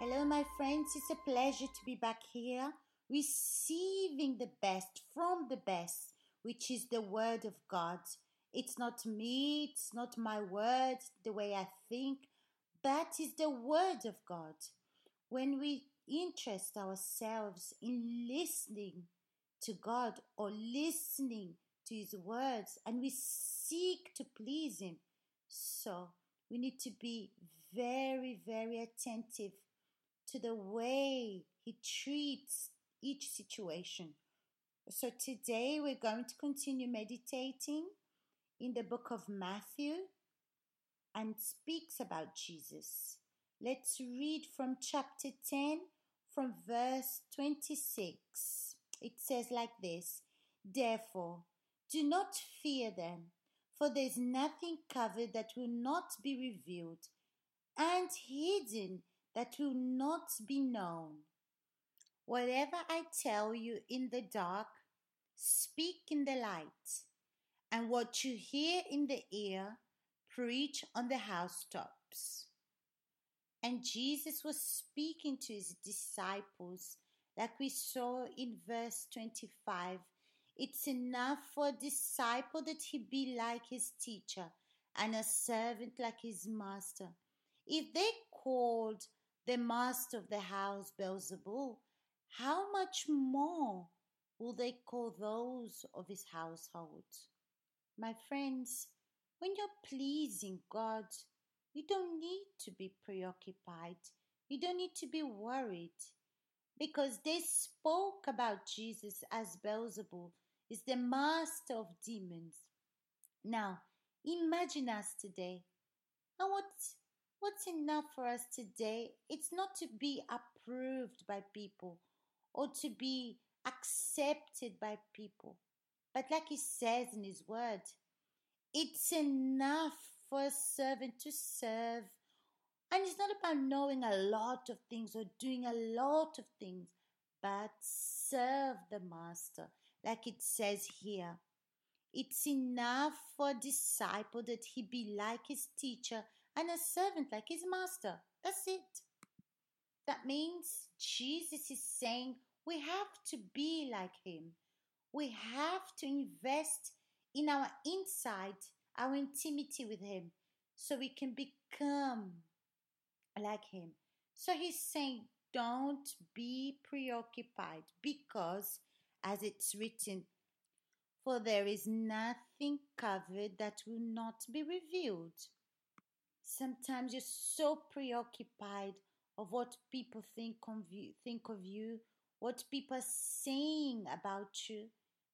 Hello, my friends. It's a pleasure to be back here, receiving the best from the best, which is the Word of God. It's not me, it's not my words, the way I think, but it's the Word of God. When we interest ourselves in listening to God or listening to His words and we seek to please Him, so we need to be very, very attentive to the way He treats each situation. So today we're going to continue meditating in the book of Matthew and speaks about Jesus. Let's read from chapter 10 from verse 26. It says like this Therefore, do not fear them, for there is nothing covered that will not be revealed, and hidden that will not be known. Whatever I tell you in the dark, speak in the light, and what you hear in the ear, preach on the housetops. And Jesus was speaking to his disciples, like we saw in verse 25. It's enough for a disciple that he be like his teacher, and a servant like his master. If they called the master of the house Beelzebul, how much more will they call those of his household? My friends, when you're pleasing God, you don't need to be preoccupied. You don't need to be worried because they spoke about Jesus as Beelzebul is the master of demons. Now, imagine us today. And what What's enough for us today? It's not to be approved by people or to be accepted by people. But like he says in his word, it's enough for a servant to serve. And it's not about knowing a lot of things or doing a lot of things, but serve the master, like it says here. It's enough for a disciple that he be like his teacher and a servant like his master. That's it. That means Jesus is saying we have to be like him. We have to invest in our inside, our intimacy with him, so we can become like him. So he's saying, don't be preoccupied because, as it's written, for there is nothing covered that will not be revealed. Sometimes you're so preoccupied of what people think of you, think of you, what people are saying about you.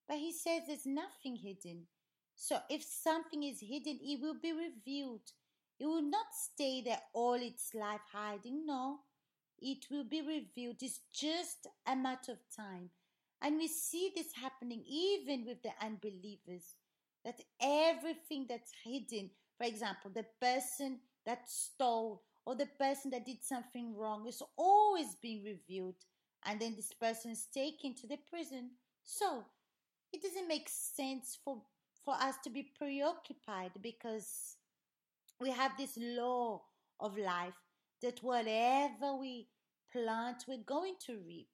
But he says there's nothing hidden. So if something is hidden, it will be revealed. It will not stay there all its life hiding. No, it will be revealed. It's just a matter of time. And we see this happening even with the unbelievers. That everything that's hidden, for example, the person that stole or the person that did something wrong is always being revealed and then this person is taken to the prison. So it doesn't make sense for for us to be preoccupied because we have this law of life that whatever we plant, we're going to reap.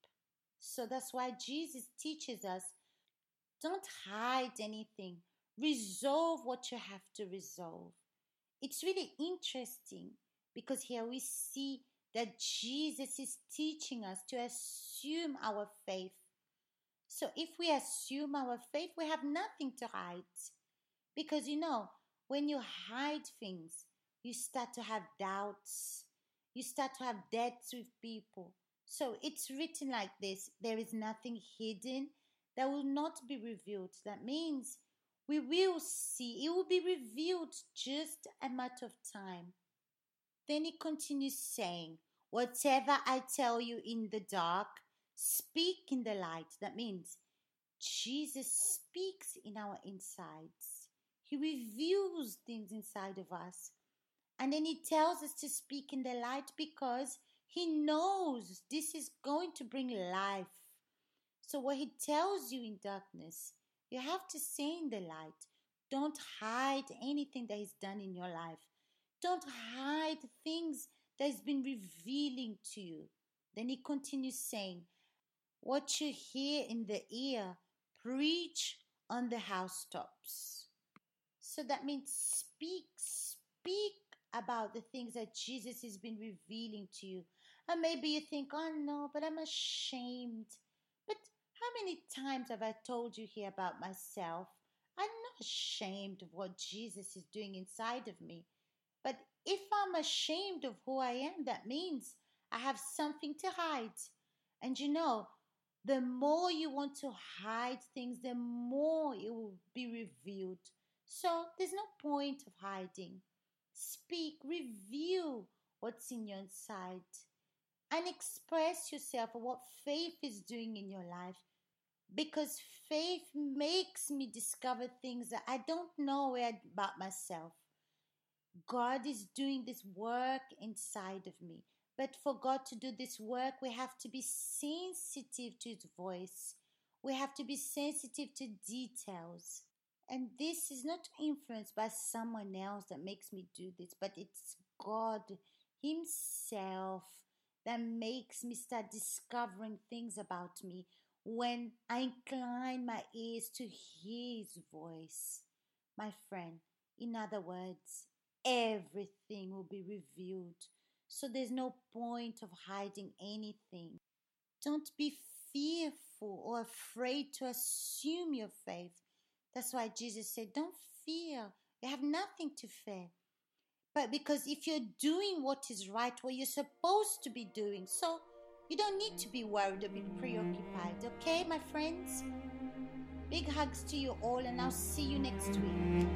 So that's why Jesus teaches us don't hide anything, resolve what you have to resolve it's really interesting because here we see that Jesus is teaching us to assume our faith. So if we assume our faith, we have nothing to hide. Because you know, when you hide things, you start to have doubts, you start to have debts with people. So it's written like this there is nothing hidden that will not be revealed. That means we will see, it will be revealed just a matter of time. Then he continues saying, Whatever I tell you in the dark, speak in the light. That means Jesus speaks in our insides. He reveals things inside of us. And then he tells us to speak in the light because he knows this is going to bring life. So, what he tells you in darkness, you have to say in the light. Don't hide anything that is done in your life. Don't hide things that has been revealing to you. Then he continues saying, What you hear in the ear, preach on the housetops. So that means speak, speak about the things that Jesus has been revealing to you. And maybe you think, oh no, but I'm ashamed. Many times have I told you here about myself? I'm not ashamed of what Jesus is doing inside of me. But if I'm ashamed of who I am, that means I have something to hide. And you know, the more you want to hide things, the more it will be revealed. So there's no point of hiding. Speak, reveal what's in your inside, and express yourself of what faith is doing in your life. Because faith makes me discover things that I don't know about myself. God is doing this work inside of me. But for God to do this work, we have to be sensitive to His voice. We have to be sensitive to details. And this is not influenced by someone else that makes me do this, but it's God Himself that makes me start discovering things about me when I incline my ears to His voice. My friend, in other words, everything will be revealed. So there's no point of hiding anything. Don't be fearful or afraid to assume your faith that's why Jesus said, Don't fear. You have nothing to fear. But because if you're doing what is right, what you're supposed to be doing, so you don't need to be worried or be preoccupied. Okay, my friends? Big hugs to you all, and I'll see you next week.